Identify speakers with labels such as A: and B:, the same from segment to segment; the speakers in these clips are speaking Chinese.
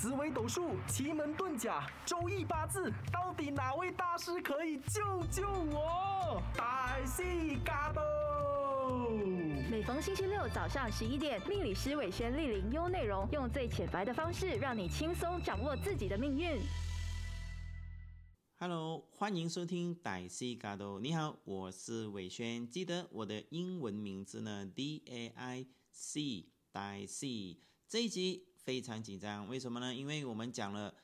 A: 紫微斗数、奇门遁甲、周易八字，到底哪位大师可以救救我？大西嘎多。
B: 每逢星期六早上十一点，命理师伟轩莅临优内容，用最浅白的方式，让你轻松掌握自己的命运。
C: Hello，欢迎收听歹西嘎多。你好，我是伟轩。记得我的英文名字呢？D A I C，歹西。这一集非常紧张，为什么呢？因为我们讲了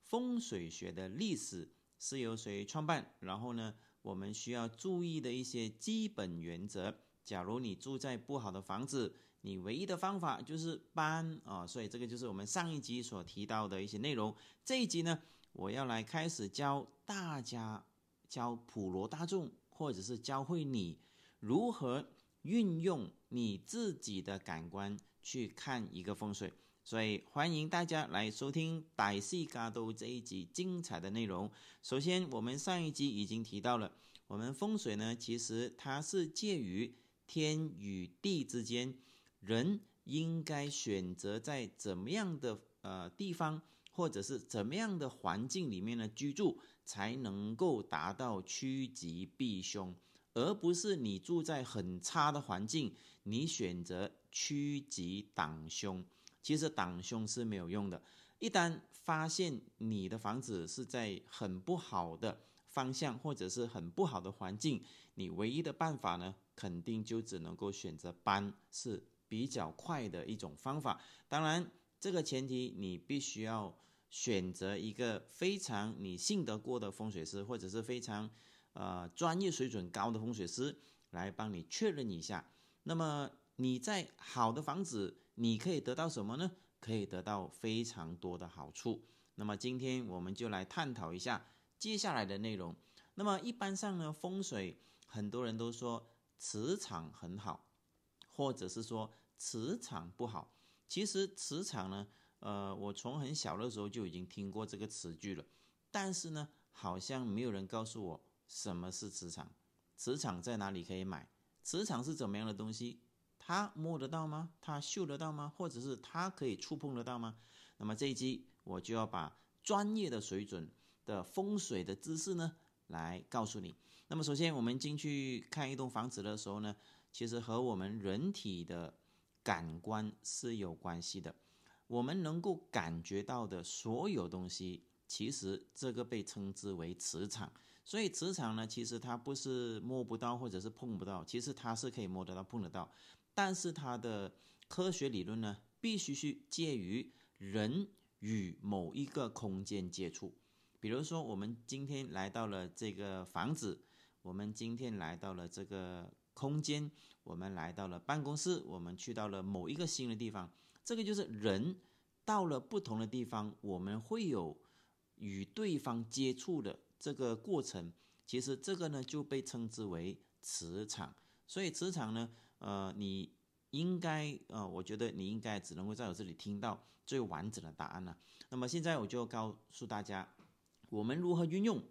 C: 风水学的历史是由谁创办，然后呢，我们需要注意的一些基本原则。假如你住在不好的房子，你唯一的方法就是搬啊，所以这个就是我们上一集所提到的一些内容。这一集呢，我要来开始教大家，教普罗大众，或者是教会你如何运用你自己的感官去看一个风水。所以欢迎大家来收听《歹戏嘎都》这一集精彩的内容。首先，我们上一集已经提到了，我们风水呢，其实它是介于天与地之间，人应该选择在怎么样的呃地方，或者是怎么样的环境里面呢居住，才能够达到趋吉避凶，而不是你住在很差的环境，你选择趋吉挡凶。其实挡凶是没有用的。一旦发现你的房子是在很不好的方向，或者是很不好的环境，你唯一的办法呢，肯定就只能够选择搬，是比较快的一种方法。当然，这个前提你必须要选择一个非常你信得过的风水师，或者是非常呃专业水准高的风水师来帮你确认一下。那么你在好的房子，你可以得到什么呢？可以得到非常多的好处。那么今天我们就来探讨一下接下来的内容。那么一般上呢，风水很多人都说磁场很好，或者是说磁场不好。其实磁场呢，呃，我从很小的时候就已经听过这个词句了，但是呢，好像没有人告诉我什么是磁场，磁场在哪里可以买，磁场是怎么样的东西。他摸得到吗？他嗅得到吗？或者是他可以触碰得到吗？那么这一集我就要把专业的水准的风水的知识呢，来告诉你。那么首先我们进去看一栋房子的时候呢，其实和我们人体的感官是有关系的。我们能够感觉到的所有东西，其实这个被称之为磁场。所以磁场呢，其实它不是摸不到或者是碰不到，其实它是可以摸得到、碰得到。但是它的科学理论呢，必须是介于人与某一个空间接触。比如说，我们今天来到了这个房子，我们今天来到了这个空间，我们来到了办公室，我们去到了某一个新的地方。这个就是人到了不同的地方，我们会有与对方接触的这个过程。其实这个呢，就被称之为磁场。所以磁场呢，呃，你应该，呃，我觉得你应该只能够在我这里听到最完整的答案了。那么现在我就告诉大家，我们如何运用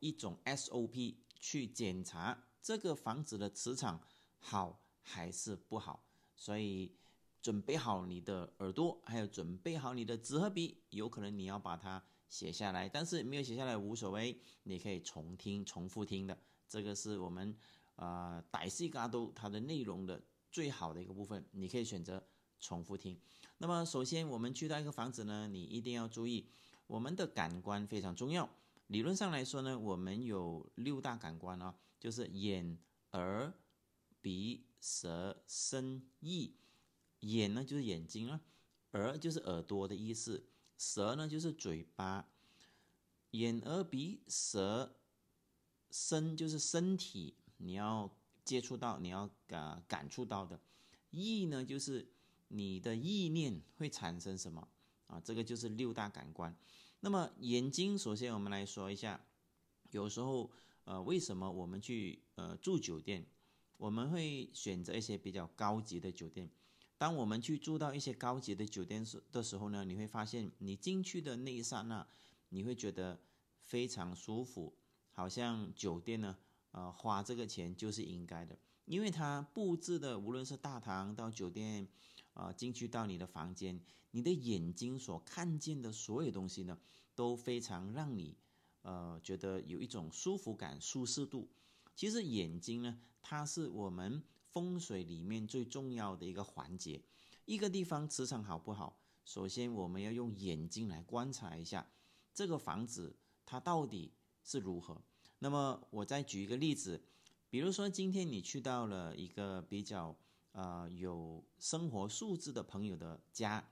C: 一种 SOP 去检查这个房子的磁场好还是不好。所以准备好你的耳朵，还有准备好你的纸和笔，有可能你要把它写下来，但是没有写下来无所谓，你可以重听、重复听的。这个是我们。呃，歹戏嘎都它的内容的最好的一个部分，你可以选择重复听。那么，首先我们去到一个房子呢，你一定要注意，我们的感官非常重要。理论上来说呢，我们有六大感官啊，就是眼、耳、鼻、舌、身、意。眼呢就是眼睛啊，耳就是耳朵的意思，舌呢就是嘴巴。眼、耳、鼻、舌、身就是身体。你要接触到，你要感感触到的意呢，就是你的意念会产生什么啊？这个就是六大感官。那么眼睛，首先我们来说一下，有时候呃，为什么我们去呃住酒店，我们会选择一些比较高级的酒店？当我们去住到一些高级的酒店时的时候呢，你会发现，你进去的那一刹那，你会觉得非常舒服，好像酒店呢。呃，花这个钱就是应该的，因为它布置的无论是大堂到酒店，啊，进去到你的房间，你的眼睛所看见的所有东西呢，都非常让你呃觉得有一种舒服感、舒适度。其实眼睛呢，它是我们风水里面最重要的一个环节。一个地方磁场好不好，首先我们要用眼睛来观察一下这个房子它到底是如何。那么我再举一个例子，比如说今天你去到了一个比较。呃，有生活素质的朋友的家，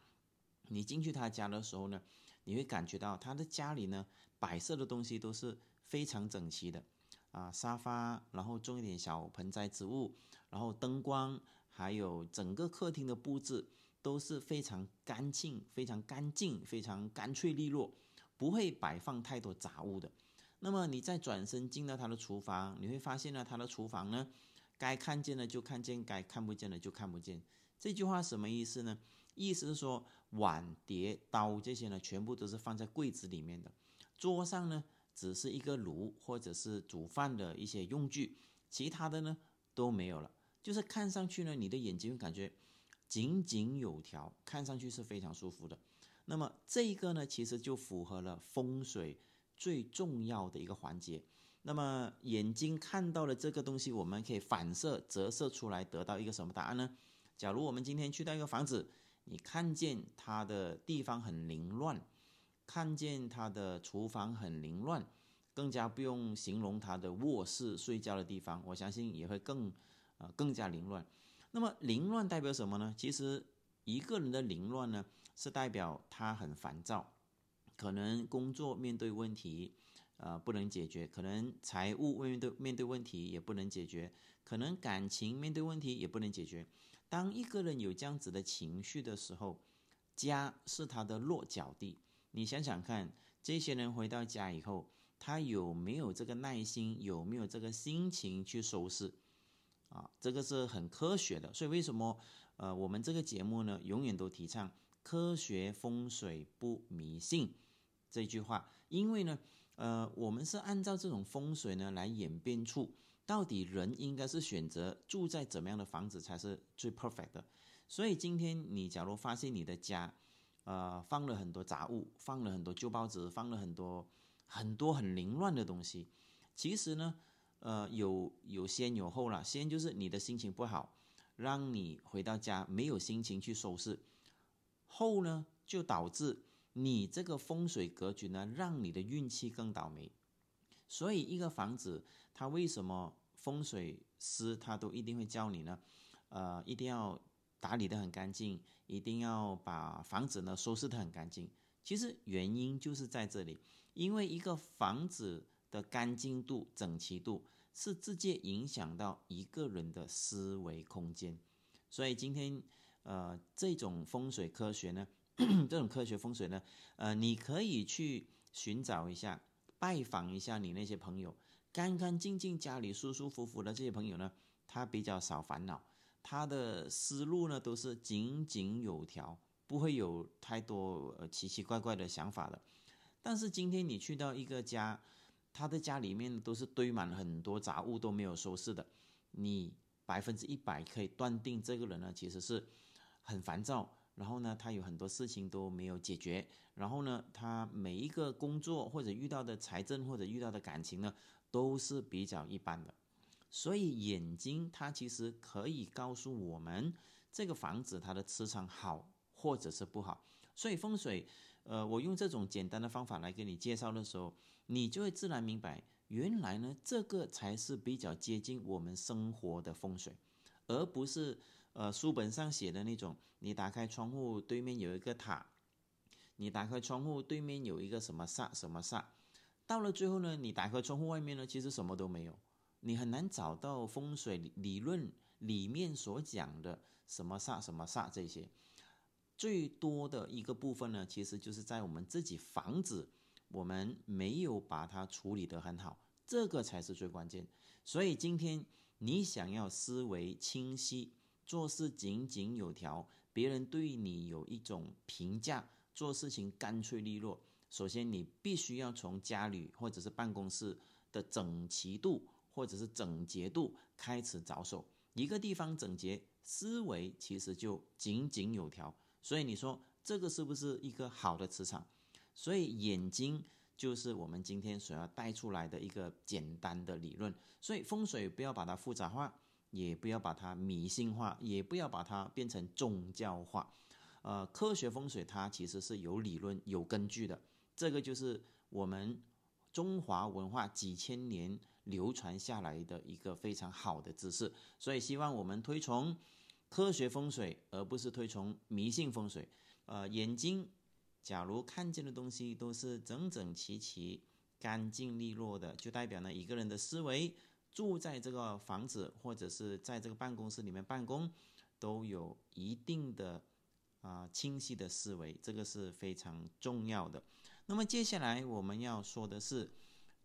C: 你进去他家的时候呢，你会感觉到他的家里呢，摆设的东西都是非常整齐的，啊，沙发，然后种一点小盆栽植物，然后灯光，还有整个客厅的布置都是非常干净、非常干净、非常干脆利落，不会摆放太多杂物的。那么你再转身进到他的厨房，你会发现呢，他的厨房呢。该看见的就看见，该看不见的就看不见。这句话什么意思呢？意思是说，碗碟刀这些呢，全部都是放在柜子里面的。桌上呢，只是一个炉或者是煮饭的一些用具，其他的呢都没有了。就是看上去呢，你的眼睛会感觉井井有条，看上去是非常舒服的。那么这一个呢，其实就符合了风水最重要的一个环节。那么眼睛看到了这个东西，我们可以反射折射出来，得到一个什么答案呢？假如我们今天去到一个房子，你看见它的地方很凌乱，看见它的厨房很凌乱，更加不用形容它的卧室睡觉的地方，我相信也会更呃更加凌乱。那么凌乱代表什么呢？其实一个人的凌乱呢，是代表他很烦躁，可能工作面对问题。呃，不能解决，可能财务面对面对问题也不能解决，可能感情面对问题也不能解决。当一个人有这样子的情绪的时候，家是他的落脚地。你想想看，这些人回到家以后，他有没有这个耐心，有没有这个心情去收拾？啊，这个是很科学的。所以为什么呃，我们这个节目呢，永远都提倡科学风水不迷信这句话，因为呢。呃，我们是按照这种风水呢来演变出，到底人应该是选择住在怎么样的房子才是最 perfect 的。所以今天你假如发现你的家，呃，放了很多杂物，放了很多旧报纸，放了很多很多很凌乱的东西，其实呢，呃，有有先有后了。先就是你的心情不好，让你回到家没有心情去收拾；后呢，就导致。你这个风水格局呢，让你的运气更倒霉。所以，一个房子，它为什么风水师他都一定会教你呢？呃，一定要打理的很干净，一定要把房子呢收拾的很干净。其实原因就是在这里，因为一个房子的干净度、整齐度是直接影响到一个人的思维空间。所以今天，呃，这种风水科学呢。这种科学风水呢，呃，你可以去寻找一下，拜访一下你那些朋友，干干净净家里舒舒服服的这些朋友呢，他比较少烦恼，他的思路呢都是井井有条，不会有太多奇奇怪怪的想法的。但是今天你去到一个家，他的家里面都是堆满很多杂物都没有收拾的，你百分之一百可以断定这个人呢其实是很烦躁。然后呢，他有很多事情都没有解决。然后呢，他每一个工作或者遇到的财政或者遇到的感情呢，都是比较一般的。所以眼睛它其实可以告诉我们这个房子它的磁场好或者是不好。所以风水，呃，我用这种简单的方法来给你介绍的时候，你就会自然明白，原来呢这个才是比较接近我们生活的风水，而不是。呃，书本上写的那种，你打开窗户对面有一个塔，你打开窗户对面有一个什么煞什么煞，到了最后呢，你打开窗户外面呢，其实什么都没有，你很难找到风水理论里面所讲的什么煞什么煞这些。最多的一个部分呢，其实就是在我们自己房子，我们没有把它处理得很好，这个才是最关键。所以今天你想要思维清晰。做事井井有条，别人对你有一种评价，做事情干脆利落。首先，你必须要从家里或者是办公室的整齐度或者是整洁度开始着手。一个地方整洁，思维其实就井井有条。所以你说这个是不是一个好的磁场？所以眼睛就是我们今天所要带出来的一个简单的理论。所以风水不要把它复杂化，也不要把它迷信化，也不要把它变成宗教化。呃，科学风水它其实是有理论、有根据的。这个就是我们中华文化几千年流传下来的一个非常好的知识。所以希望我们推崇科学风水，而不是推崇迷信风水。呃，眼睛假如看见的东西都是整整齐齐、干净利落的，就代表呢一个人的思维，住在这个房子或者是在这个办公室里面办公，都有一定的。啊，清晰的思维，这个是非常重要的。那么接下来我们要说的是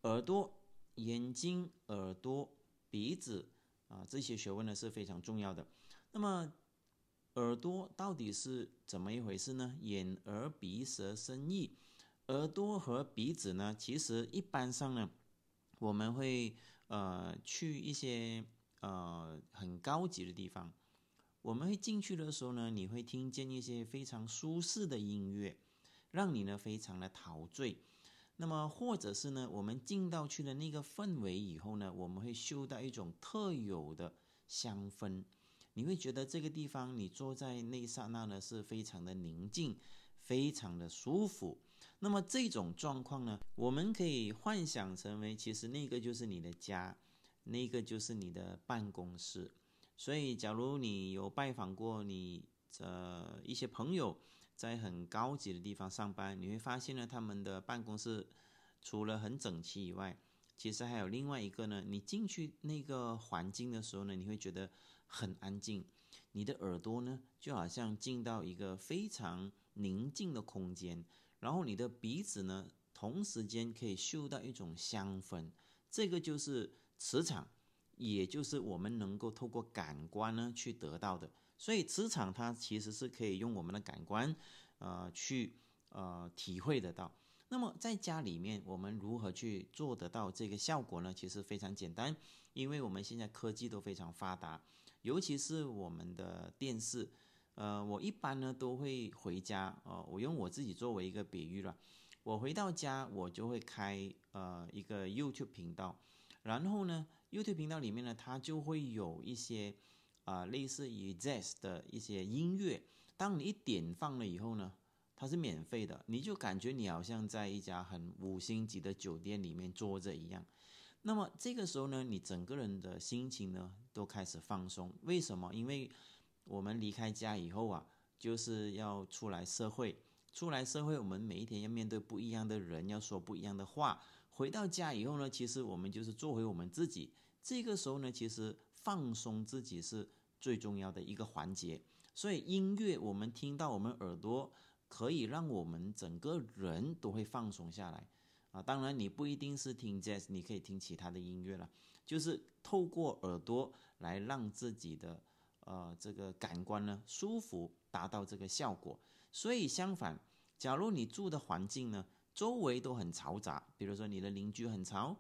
C: 耳朵、眼睛、耳朵、鼻子啊，这些学问呢是非常重要的。那么耳朵到底是怎么一回事呢？眼、耳、鼻、舌、身、意。耳朵和鼻子呢，其实一般上呢，我们会呃去一些呃很高级的地方。我们会进去的时候呢，你会听见一些非常舒适的音乐，让你呢非常的陶醉。那么或者是呢，我们进到去的那个氛围以后呢，我们会嗅到一种特有的香氛，你会觉得这个地方你坐在那一刹那呢是非常的宁静，非常的舒服。那么这种状况呢，我们可以幻想成为，其实那个就是你的家，那个就是你的办公室。所以，假如你有拜访过你的一些朋友，在很高级的地方上班，你会发现呢，他们的办公室除了很整齐以外，其实还有另外一个呢。你进去那个环境的时候呢，你会觉得很安静，你的耳朵呢就好像进到一个非常宁静的空间，然后你的鼻子呢同时间可以嗅到一种香氛，这个就是磁场。也就是我们能够透过感官呢去得到的，所以磁场它其实是可以用我们的感官，呃，去呃体会得到。那么在家里面，我们如何去做得到这个效果呢？其实非常简单，因为我们现在科技都非常发达，尤其是我们的电视。呃，我一般呢都会回家，呃，我用我自己作为一个比喻了，我回到家我就会开呃一个 YouTube 频道，然后呢。YouTube 频道里面呢，它就会有一些啊类似于 Jazz 的一些音乐。当你一点放了以后呢，它是免费的，你就感觉你好像在一家很五星级的酒店里面坐着一样。那么这个时候呢，你整个人的心情呢都开始放松。为什么？因为我们离开家以后啊，就是要出来社会，出来社会，我们每一天要面对不一样的人，要说不一样的话。回到家以后呢，其实我们就是做回我们自己。这个时候呢，其实放松自己是最重要的一个环节。所以音乐，我们听到我们耳朵可以让我们整个人都会放松下来啊。当然，你不一定是听 jazz，你可以听其他的音乐了。就是透过耳朵来让自己的呃这个感官呢舒服，达到这个效果。所以相反，假如你住的环境呢周围都很嘈杂，比如说你的邻居很嘈。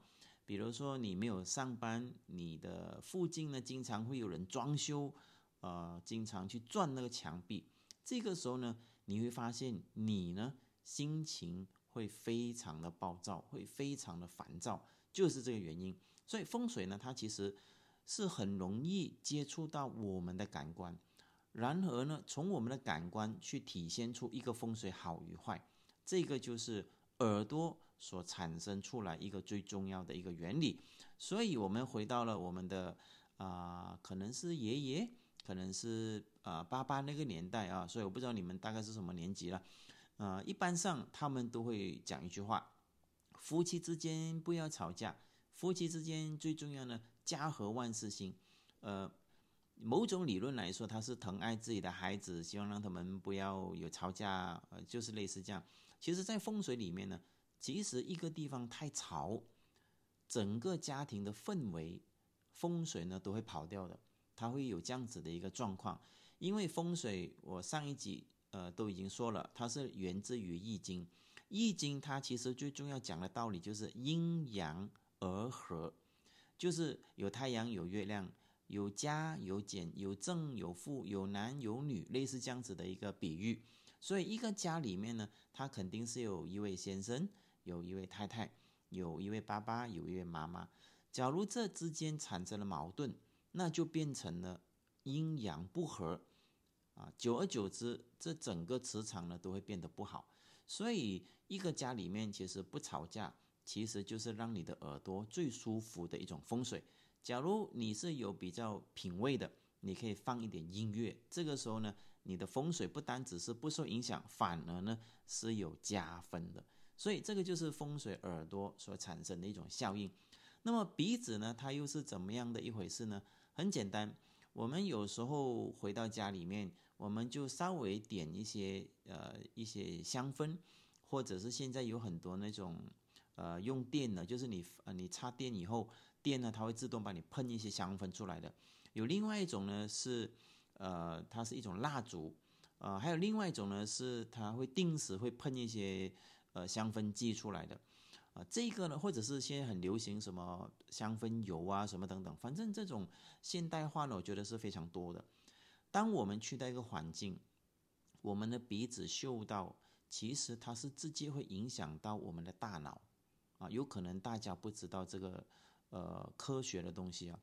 C: 比如说你没有上班，你的附近呢经常会有人装修，呃，经常去转那个墙壁。这个时候呢，你会发现你呢心情会非常的暴躁，会非常的烦躁，就是这个原因。所以风水呢，它其实是很容易接触到我们的感官，然而呢，从我们的感官去体现出一个风水好与坏，这个就是耳朵。所产生出来一个最重要的一个原理，所以我们回到了我们的啊，可能是爷爷，可能是啊爸爸那个年代啊，所以我不知道你们大概是什么年纪了，呃，一般上他们都会讲一句话：夫妻之间不要吵架，夫妻之间最重要的家和万事兴。呃，某种理论来说，他是疼爱自己的孩子，希望让他们不要有吵架，呃，就是类似这样。其实，在风水里面呢。其实一个地方太吵，整个家庭的氛围、风水呢都会跑掉的，它会有这样子的一个状况。因为风水，我上一集呃都已经说了，它是源自于易经。易经它其实最重要讲的道理就是阴阳而和，就是有太阳有月亮，有加有减，有正有负，有男有女，类似这样子的一个比喻。所以一个家里面呢，他肯定是有一位先生，有一位太太，有一位爸爸，有一位妈妈。假如这之间产生了矛盾，那就变成了阴阳不和啊。久而久之，这整个磁场呢都会变得不好。所以一个家里面其实不吵架，其实就是让你的耳朵最舒服的一种风水。假如你是有比较品味的，你可以放一点音乐。这个时候呢，你的风水不单只是不受影响，反而呢是有加分的。所以这个就是风水耳朵所产生的一种效应。那么鼻子呢，它又是怎么样的一回事呢？很简单，我们有时候回到家里面，我们就稍微点一些呃一些香氛，或者是现在有很多那种呃用电的，就是你呃你插电以后。电呢，它会自动帮你喷一些香氛出来的。有另外一种呢是，呃，它是一种蜡烛，呃，还有另外一种呢是它会定时会喷一些呃香氛剂出来的。啊，这个呢，或者是现在很流行什么香氛油啊，什么等等，反正这种现代化呢，我觉得是非常多的。当我们去到一个环境，我们的鼻子嗅到，其实它是直接会影响到我们的大脑。啊，有可能大家不知道这个。呃，科学的东西啊，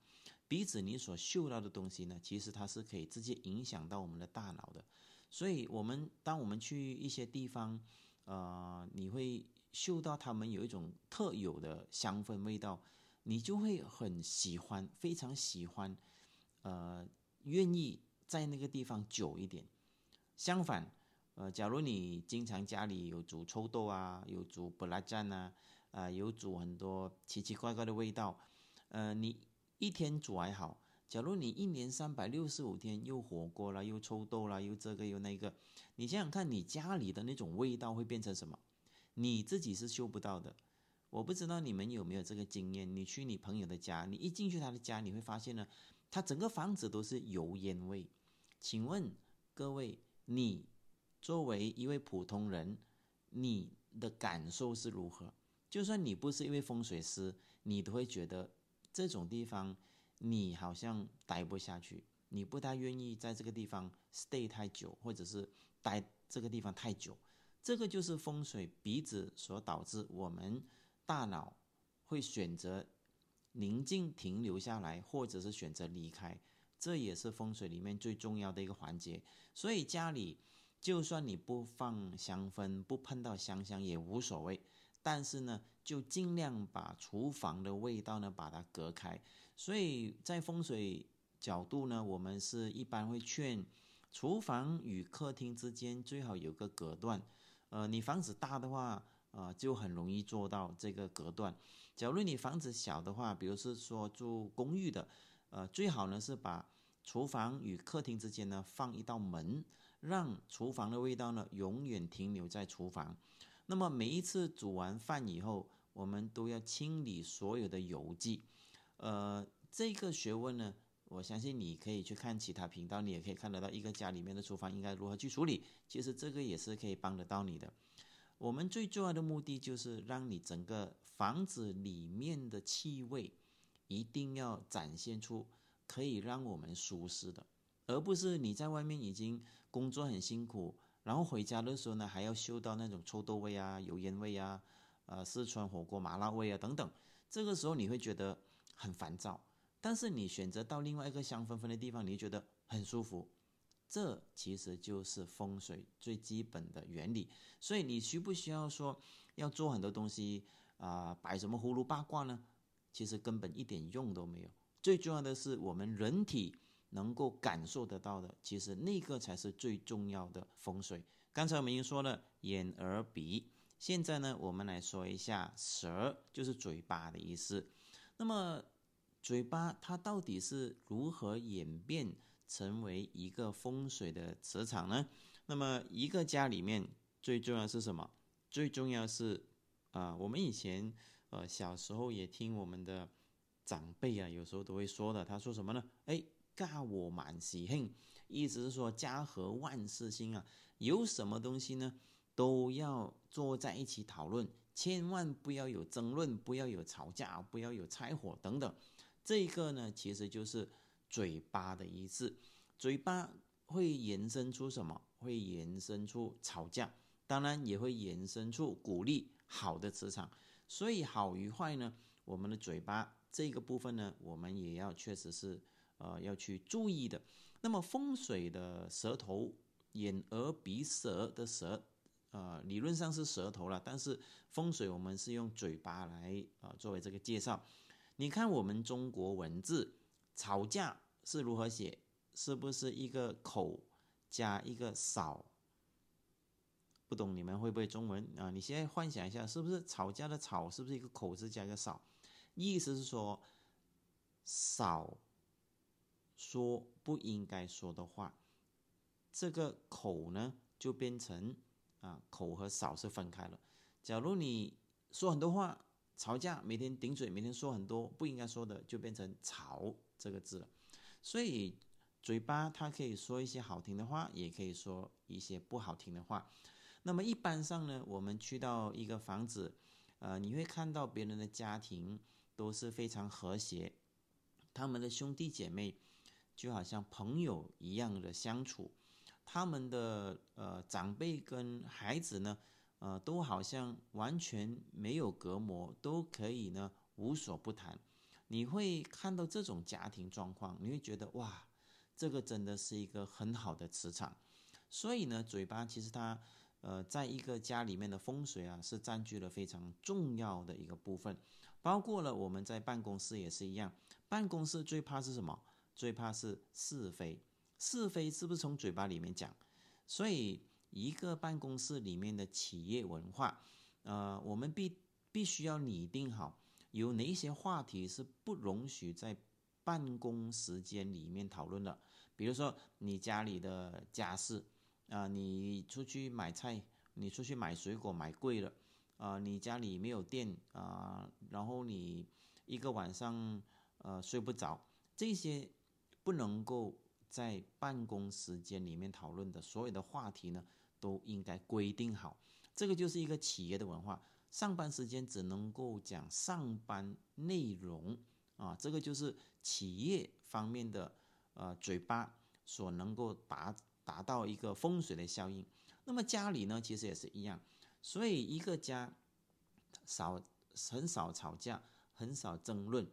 C: 鼻子你所嗅到的东西呢，其实它是可以直接影响到我们的大脑的。所以，我们当我们去一些地方，呃，你会嗅到他们有一种特有的香氛味道，你就会很喜欢，非常喜欢，呃，愿意在那个地方久一点。相反，呃，假如你经常家里有煮臭豆啊，有煮布拉酱啊。啊，有煮很多奇奇怪怪的味道，呃，你一天煮还好，假如你一年三百六十五天又火锅了，又臭豆了，又这个又那个，你想想看，你家里的那种味道会变成什么？你自己是嗅不到的。我不知道你们有没有这个经验？你去你朋友的家，你一进去他的家，你会发现呢，他整个房子都是油烟味。请问各位，你作为一位普通人，你的感受是如何？就算你不是一位风水师，你都会觉得这种地方你好像待不下去，你不太愿意在这个地方 stay 太久，或者是待这个地方太久。这个就是风水鼻子所导致我们大脑会选择宁静停留下来，或者是选择离开。这也是风水里面最重要的一个环节。所以家里就算你不放香氛，不碰到香香也无所谓。但是呢，就尽量把厨房的味道呢把它隔开。所以在风水角度呢，我们是一般会劝，厨房与客厅之间最好有个隔断。呃，你房子大的话，呃，就很容易做到这个隔断。假如你房子小的话，比如是说住公寓的，呃，最好呢是把厨房与客厅之间呢放一道门，让厨房的味道呢永远停留在厨房。那么每一次煮完饭以后，我们都要清理所有的油迹。呃，这个学问呢，我相信你可以去看其他频道，你也可以看得到一个家里面的厨房应该如何去处理。其实这个也是可以帮得到你的。我们最重要的目的就是让你整个房子里面的气味一定要展现出可以让我们舒适的，而不是你在外面已经工作很辛苦。然后回家的时候呢，还要嗅到那种臭豆味啊、油烟味啊、呃四川火锅麻辣味啊等等，这个时候你会觉得很烦躁。但是你选择到另外一个香喷喷的地方，你觉得很舒服。这其实就是风水最基本的原理。所以你需不需要说要做很多东西啊，摆什么葫芦八卦呢？其实根本一点用都没有。最重要的是我们人体。能够感受得到的，其实那个才是最重要的风水。刚才我们已经说了眼、耳、鼻，现在呢，我们来说一下舌，就是嘴巴的意思。那么，嘴巴它到底是如何演变成为一个风水的磁场呢？那么，一个家里面最重要是什么？最重要是啊，我们以前呃小时候也听我们的长辈啊，有时候都会说的，他说什么呢？哎。家和万事兴，意思是说家和万事兴啊。有什么东西呢，都要坐在一起讨论，千万不要有争论，不要有吵架，不要有拆伙等等。这个呢，其实就是嘴巴的意思。嘴巴会延伸出什么？会延伸出吵架，当然也会延伸出鼓励好的磁场。所以好与坏呢，我们的嘴巴这个部分呢，我们也要确实是呃要去注意的。那么风水的舌头、眼、耳、鼻、舌的舌，呃，理论上是舌头了，但是风水我们是用嘴巴来啊作为这个介绍。你看我们中国文字吵架是如何写？是不是一个口加一个少？不懂你们会不会中文啊？你现在幻想一下，是不是吵架的吵是不是一个口字加一个少？意思是说少说不应该说的话，这个口呢就变成啊口和少是分开了。假如你说很多话，吵架每天顶嘴，每天说很多不应该说的，就变成吵这个字了。所以。嘴巴它可以说一些好听的话，也可以说一些不好听的话。那么一般上呢，我们去到一个房子，呃，你会看到别人的家庭都是非常和谐，他们的兄弟姐妹就好像朋友一样的相处，他们的呃长辈跟孩子呢，呃，都好像完全没有隔膜，都可以呢无所不谈。你会看到这种家庭状况，你会觉得哇。这个真的是一个很好的磁场，所以呢，嘴巴其实它，呃，在一个家里面的风水啊，是占据了非常重要的一个部分。包括了我们在办公室也是一样，办公室最怕是什么？最怕是是非，是非是不是从嘴巴里面讲？所以一个办公室里面的企业文化，呃，我们必必须要拟定好，有哪些话题是不容许在办公时间里面讨论的。比如说你家里的家事，啊，你出去买菜，你出去买水果买贵了，啊，你家里没有电啊，然后你一个晚上呃睡不着，这些不能够在办公时间里面讨论的所有的话题呢，都应该规定好。这个就是一个企业的文化，上班时间只能够讲上班内容啊，这个就是企业方面的。呃，嘴巴所能够达达到一个风水的效应，那么家里呢，其实也是一样。所以一个家少很少吵架，很少争论，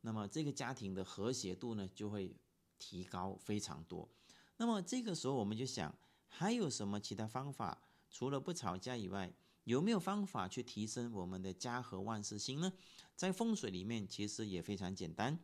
C: 那么这个家庭的和谐度呢，就会提高非常多。那么这个时候我们就想，还有什么其他方法？除了不吵架以外，有没有方法去提升我们的家和万事兴呢？在风水里面，其实也非常简单，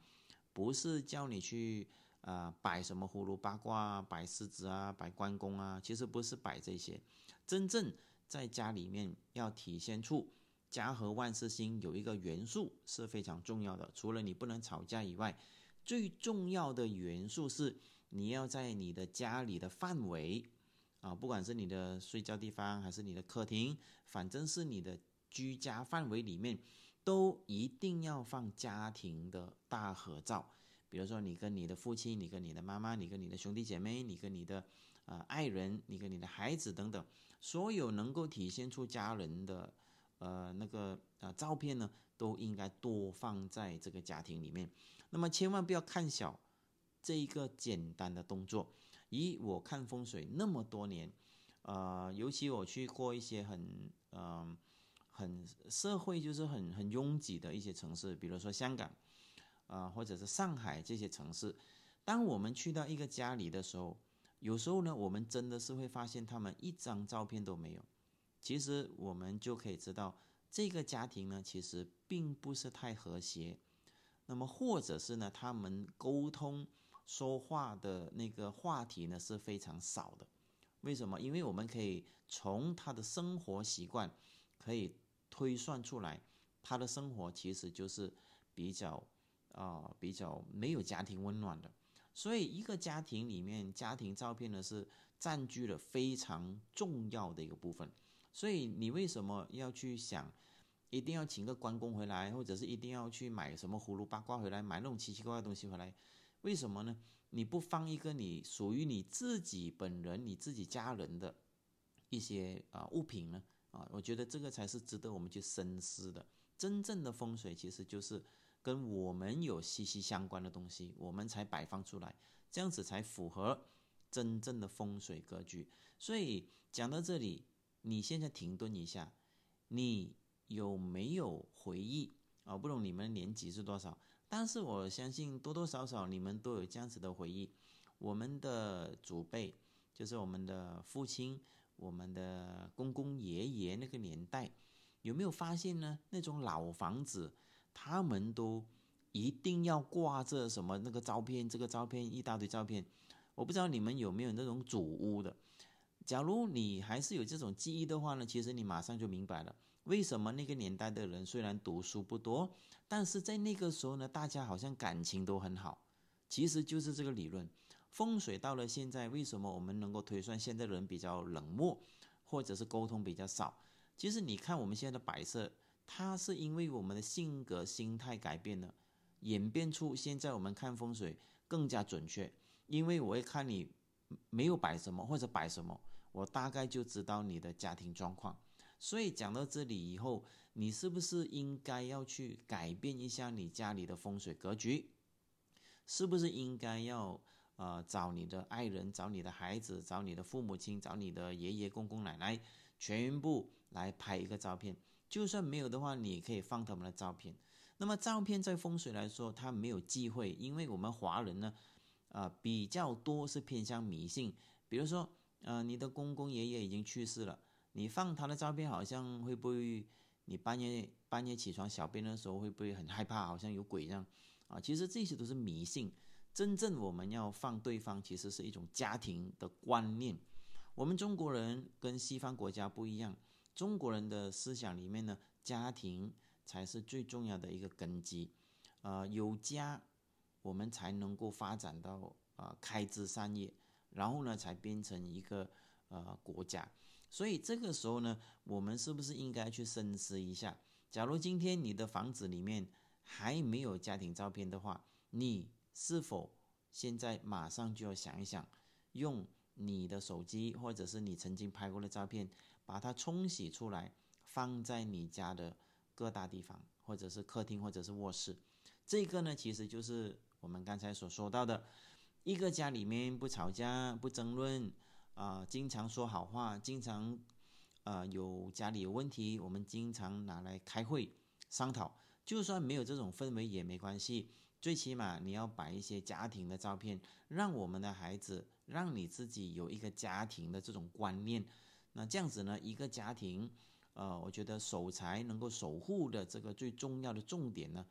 C: 不是叫你去。啊，摆什么葫芦八卦啊，摆狮子啊，摆关公啊，其实不是摆这些。真正在家里面要体现出家和万事兴，有一个元素是非常重要的。除了你不能吵架以外，最重要的元素是你要在你的家里的范围啊，不管是你的睡觉地方还是你的客厅，反正是你的居家范围里面，都一定要放家庭的大合照。比如说，你跟你的父亲，你跟你的妈妈，你跟你的兄弟姐妹，你跟你的呃爱人，你跟你的孩子等等，所有能够体现出家人的呃那个呃照片呢，都应该多放在这个家庭里面。那么千万不要看小这一个简单的动作。以我看风水那么多年，呃，尤其我去过一些很嗯很社会就是很很拥挤的一些城市，比如说香港。啊，或者是上海这些城市，当我们去到一个家里的时候，有时候呢，我们真的是会发现他们一张照片都没有。其实我们就可以知道，这个家庭呢，其实并不是太和谐。那么，或者是呢，他们沟通说话的那个话题呢是非常少的。为什么？因为我们可以从他的生活习惯可以推算出来，他的生活其实就是比较。啊，比较没有家庭温暖的，所以一个家庭里面，家庭照片呢是占据了非常重要的一个部分。所以你为什么要去想，一定要请个关公回来，或者是一定要去买什么葫芦八卦回来，买那种奇奇怪怪的东西回来？为什么呢？你不放一个你属于你自己本人、你自己家人的一些啊物品呢？啊，我觉得这个才是值得我们去深思的。真正的风水其实就是。跟我们有息息相关的东西，我们才摆放出来，这样子才符合真正的风水格局。所以讲到这里，你现在停顿一下，你有没有回忆啊？不懂你们年纪是多少，但是我相信多多少少你们都有这样子的回忆。我们的祖辈，就是我们的父亲、我们的公公爷爷那个年代，有没有发现呢？那种老房子，他们都一定要挂着什么那个照片，这个照片一大堆照片。我不知道你们有没有那种祖屋的。假如你还是有这种记忆的话呢，其实你马上就明白了，为什么那个年代的人虽然读书不多，但是在那个时候呢，大家好像感情都很好。其实就是这个理论。风水到了现在，为什么我们能够推算现在的人比较冷漠，或者是沟通比较少？其实你看我们现在的摆设，它是因为我们的性格心态改变了，演变出现在我们看风水更加准确。因为我会看你没有摆什么或者摆什么，我大概就知道你的家庭状况。所以讲到这里以后，你是不是应该要去改变一下你家里的风水格局？是不是应该要？呃，找你的爱人，找你的孩子，找你的父母亲，找你的爷爷公公奶奶，全部来拍一个照片。就算没有的话，你也可以放他们的照片。那么照片在风水来说，它没有忌讳，因为我们华人呢，呃，比较多是偏向迷信。比如说，呃，你的公公爷爷已经去世了，你放他的照片，好像会不会你半夜半夜起床小便的时候会不会很害怕，好像有鬼这样？啊，其实这些都是迷信。真正我们要放对方，其实是一种家庭的观念。我们中国人跟西方国家不一样，中国人的思想里面呢，家庭才是最重要的一个根基。呃，有家，我们才能够发展到呃开枝散叶，然后呢，才变成一个呃国家。所以这个时候呢，我们是不是应该去深思一下？假如今天你的房子里面还没有家庭照片的话，你。是否现在马上就要想一想，用你的手机或者是你曾经拍过的照片，把它冲洗出来，放在你家的各大地方，或者是客厅，或者是卧室。这个呢，其实就是我们刚才所说到的，一个家里面不吵架、不争论，啊，经常说好话，经常，呃，有家里有问题，我们经常拿来开会商讨。就算没有这种氛围也没关系。最起码你要摆一些家庭的照片，让我们的孩子，让你自己有一个家庭的这种观念。那这样子呢，一个家庭，呃，我觉得守财能够守护的这个最重要的重点呢，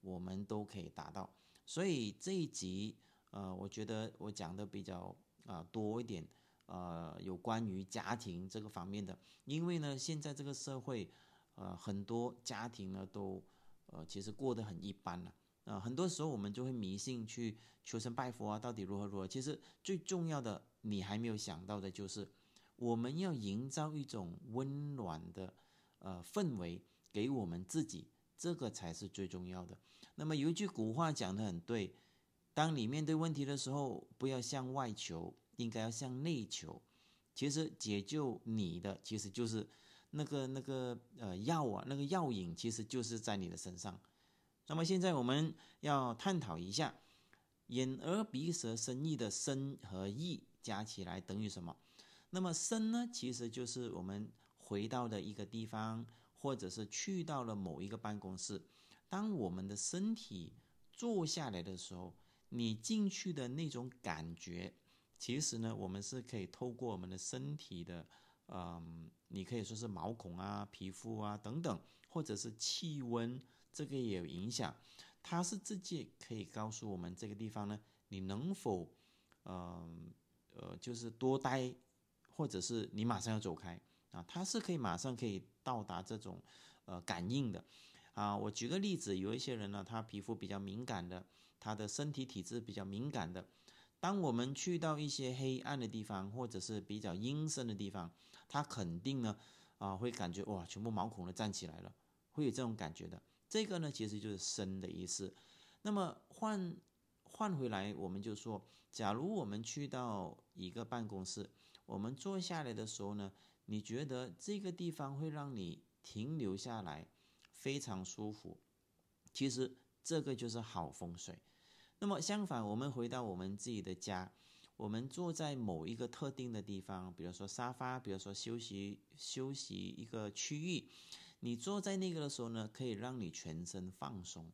C: 我们都可以达到。所以这一集，呃，我觉得我讲的比较啊多一点，呃，有关于家庭这个方面的。因为呢，现在这个社会，呃，很多家庭呢都，呃，其实过得很一般了。啊，很多时候我们就会迷信去求神拜佛啊，到底如何如何？其实最重要的，你还没有想到的就是，我们要营造一种温暖的呃氛围给我们自己，这个才是最重要的。那么有一句古话讲得很对，当你面对问题的时候，不要向外求，应该要向内求。其实解救你的，其实就是那个那个呃药啊，那个药引，其实就是在你的身上。那么现在我们要探讨一下，眼耳鼻舌身意的身和意加起来等于什么？那么身呢，其实就是我们回到的一个地方，或者是去到了某一个办公室。当我们的身体坐下来的时候，你进去的那种感觉，其实呢，我们是可以透过我们的身体的，嗯，你可以说是毛孔啊、皮肤啊等等，或者是气温。这个也有影响，它是直接可以告诉我们这个地方呢，你能否，呃呃，就是多待，或者是你马上要走开啊，它是可以马上可以到达这种呃感应的啊。我举个例子，有一些人呢，他皮肤比较敏感的，他的身体体质比较敏感的，当我们去到一些黑暗的地方，或者是比较阴森的地方，他肯定呢啊会感觉哇，全部毛孔都站起来了，会有这种感觉的。这个呢，其实就是生的意思。那么换换回来，我们就说，假如我们去到一个办公室，我们坐下来的时候呢，你觉得这个地方会让你停留下来，非常舒服。其实这个就是好风水。那么相反，我们回到我们自己的家，我们坐在某一个特定的地方，比如说沙发，比如说休息休息一个区域，你坐在那个的时候呢，可以让你全身放松。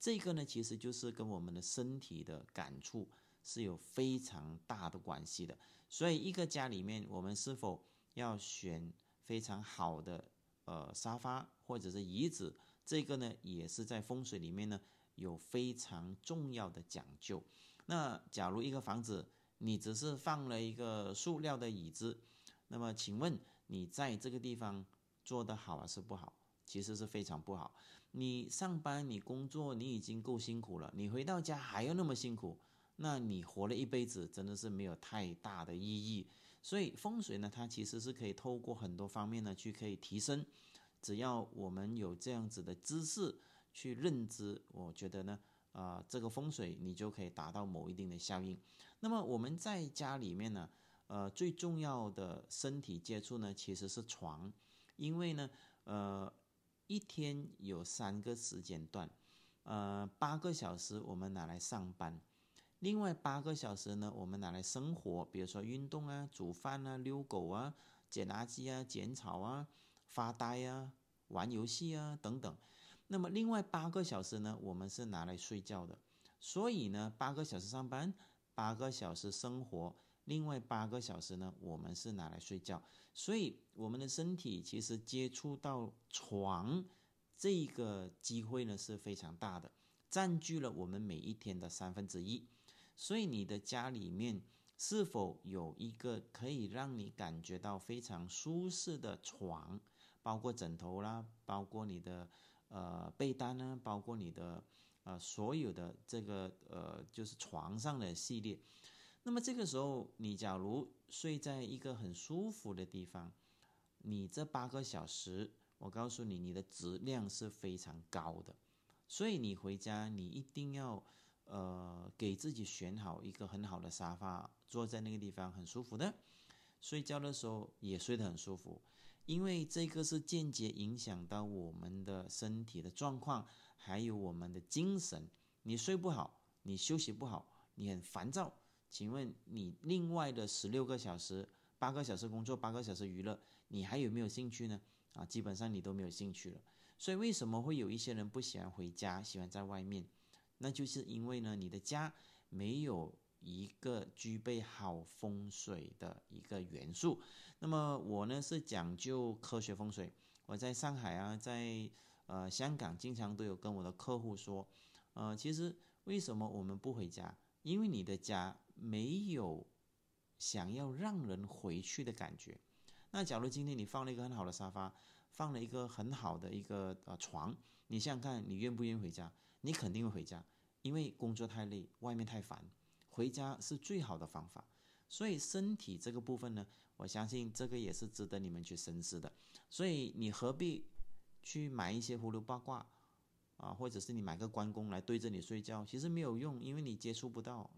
C: 这个呢，其实就是跟我们的身体的感触是有非常大的关系的。所以，一个家里面，我们是否要选非常好的呃沙发或者是椅子，这个呢，也是在风水里面呢。有非常重要的讲究。那假如一个房子你只是放了一个塑料的椅子，那么请问你在这个地方做得好还是不好？其实是非常不好。你上班你工作你已经够辛苦了，你回到家还要那么辛苦，那你活了一辈子真的是没有太大的意义。所以风水呢，它其实是可以透过很多方面呢去可以提升。只要我们有这样子的知识。去认知，我觉得呢，啊，这个风水你就可以达到某一定的效应。那么我们在家里面呢，呃，最重要的身体接触呢，其实是床，因为呢，呃，一天有三个时间段，呃，八个小时我们拿来上班，另外八个小时呢，我们拿来生活，比如说运动啊、煮饭啊、遛狗啊、捡垃圾啊、剪草啊、发呆啊、玩游戏啊等等。那么另外八个小时呢，我们是拿来睡觉的，所以呢，八个小时上班，八个小时生活，另外八个小时呢，我们是拿来睡觉。所以我们的身体其实接触到床这个机会呢是非常大的，占据了我们每一天的三分之一。所以你的家里面是否有一个可以让你感觉到非常舒适的床，包括枕头啦，包括你的。呃，被单呢，包括你的呃所有的这个呃，就是床上的系列。那么这个时候，你假如睡在一个很舒服的地方，你这八个小时，我告诉你，你的质量是非常高的。所以你回家，你一定要呃给自己选好一个很好的沙发，坐在那个地方很舒服的，睡觉的时候也睡得很舒服。因为这个是间接影响到我们的身体的状况，还有我们的精神。你睡不好，你休息不好，你很烦躁。请问你另外的十六个小时，八个小时工作，八个小时娱乐，你还有没有兴趣呢？啊，基本上你都没有兴趣了。所以为什么会有一些人不喜欢回家，喜欢在外面？那就是因为呢，你的家没有。一个具备好风水的一个元素。那么我呢是讲究科学风水。我在上海啊，在呃香港，经常都有跟我的客户说，呃，其实为什么我们不回家？因为你的家没有想要让人回去的感觉。那假如今天你放了一个很好的沙发，放了一个很好的一个呃床，你想想看，你愿不愿意回家？你肯定会回家，因为工作太累，外面太烦。回家是最好的方法，所以身体这个部分呢，我相信这个也是值得你们去深思的。所以你何必去买一些葫芦八卦啊，或者是你买个关公来对着你睡觉，其实没有用，因为你接触不到，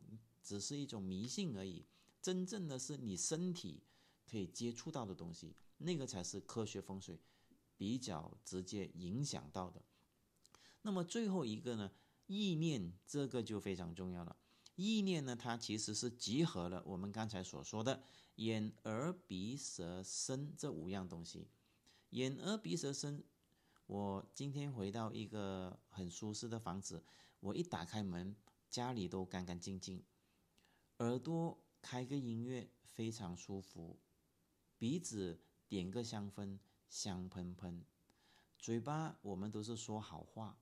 C: 只是一种迷信而已。真正的是你身体可以接触到的东西，那个才是科学风水比较直接影响到的。那么最后一个呢，意念这个就非常重要了。意念呢，它其实是集合了我们刚才所说的眼、耳、鼻、舌、身这五样东西。眼、耳、鼻、舌、身，我今天回到一个很舒适的房子，我一打开门，家里都干干净净。耳朵开个音乐，非常舒服；鼻子点个香氛，香喷喷；嘴巴我们都是说好话。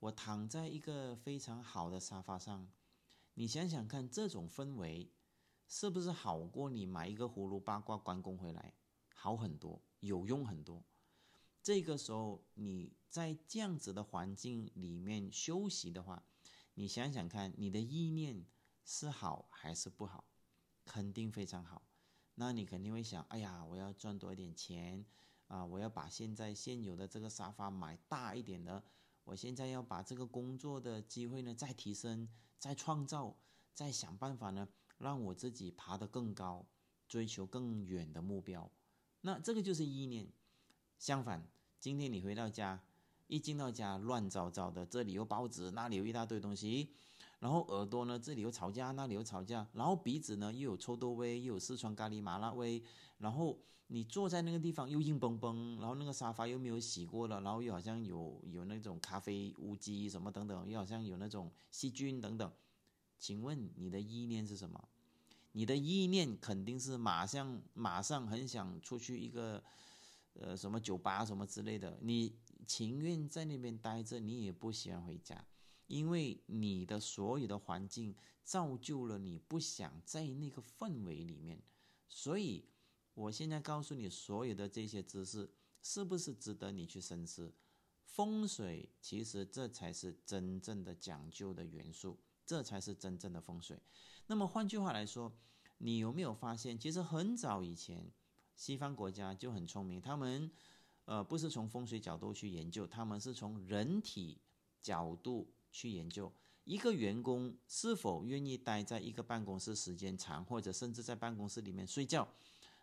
C: 我躺在一个非常好的沙发上。你想想看，这种氛围是不是好过你买一个葫芦八卦关公回来好很多，有用很多？这个时候你在这样子的环境里面休息的话，你想想看，你的意念是好还是不好？肯定非常好。那你肯定会想，哎呀，我要赚多一点钱啊！我要把现在现有的这个沙发买大一点的。我现在要把这个工作的机会呢再提升。在创造，在想办法呢，让我自己爬得更高，追求更远的目标。那这个就是意念。相反，今天你回到家，一进到家乱糟糟的，这里有报纸，那里有一大堆东西，然后耳朵呢这里又吵架，那里又吵架，然后鼻子呢又有臭豆味，又有四川咖喱麻辣味，然后你坐在那个地方又硬邦邦，然后那个沙发又没有洗过了，然后又好像有有那种咖啡污迹什么等等，又好像有那种细菌等等，请问你的意念是什么？你的意念肯定是马上马上很想出去一个，呃，什么酒吧什么之类的。你情愿在那边待着，你也不喜欢回家，因为你的所有的环境造就了你不想在那个氛围里面。所以，我现在告诉你所有的这些知识，是不是值得你去深思？风水其实这才是真正的讲究的元素，这才是真正的风水。那么换句话来说，你有没有发现，其实很早以前，西方国家就很聪明，他们，呃，不是从风水角度去研究，他们是从人体角度去研究一个员工是否愿意待在一个办公室时间长，或者甚至在办公室里面睡觉。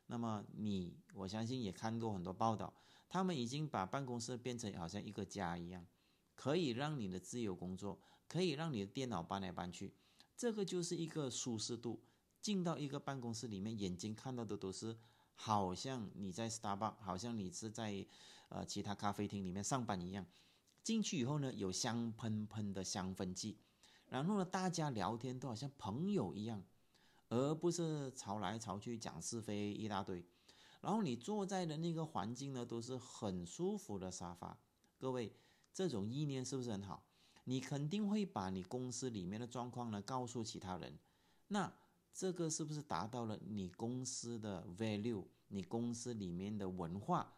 C: 那么你，我相信也看过很多报道，他们已经把办公室变成好像一个家一样，可以让你的自由工作，可以让你的电脑搬来搬去。这个就是一个舒适度，进到一个办公室里面，眼睛看到的都是好像你在 Starbucks，好像你是在呃其他咖啡厅里面上班一样。进去以后呢，有香喷喷的香氛剂，然后呢，大家聊天都好像朋友一样，而不是吵来吵去讲是非一大堆。然后你坐在的那个环境呢，都是很舒服的沙发。各位，这种意念是不是很好？你肯定会把你公司里面的状况呢告诉其他人，那这个是不是达到了你公司的 value？你公司里面的文化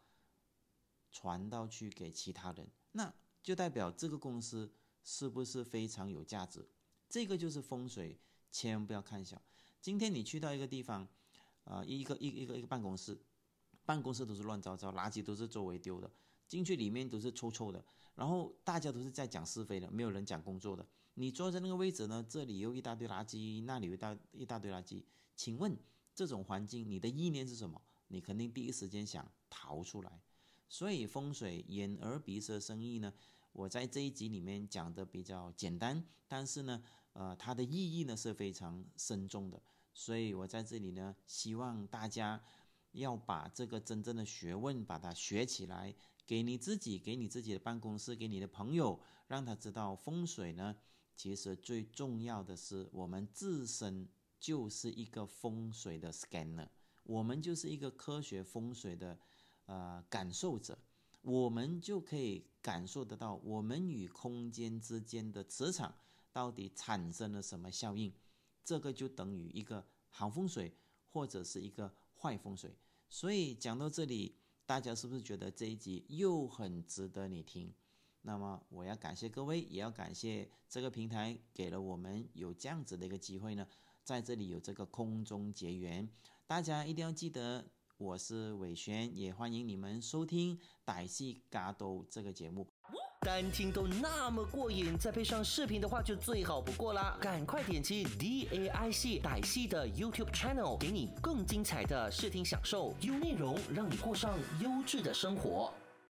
C: 传到去给其他人，那就代表这个公司是不是非常有价值？这个就是风水，千万不要看小。今天你去到一个地方，啊，一个一一个一个办公室，办公室都是乱糟糟，垃圾都是周围丢的，进去里面都是臭臭的。然后大家都是在讲是非的，没有人讲工作的。你坐在那个位置呢，这里有一大堆垃圾，那里有一大一大堆垃圾。请问这种环境，你的意念是什么？你肯定第一时间想逃出来。所以风水眼耳鼻舌生意呢，我在这一集里面讲的比较简单，但是呢，呃，它的意义呢是非常深重的。所以我在这里呢，希望大家要把这个真正的学问把它学起来。给你自己，给你自己的办公室，给你的朋友，让他知道风水呢。其实最重要的是，我们自身就是一个风水的 scanner，我们就是一个科学风水的呃感受者，我们就可以感受得到我们与空间之间的磁场到底产生了什么效应。这个就等于一个好风水，或者是一个坏风水。所以讲到这里。大家是不是觉得这一集又很值得你听？那么我要感谢各位，也要感谢这个平台给了我们有这样子的一个机会呢，在这里有这个空中结缘。大家一定要记得，我是伟轩，也欢迎你们收听《歹戏嘎都》这个节目。
D: 单听都那么过瘾，再配上视频的话就最好不过啦！赶快点击 D A I C 歹戏的 YouTube Channel，给你更精彩的视听享受，有内容让你过上优质的生活。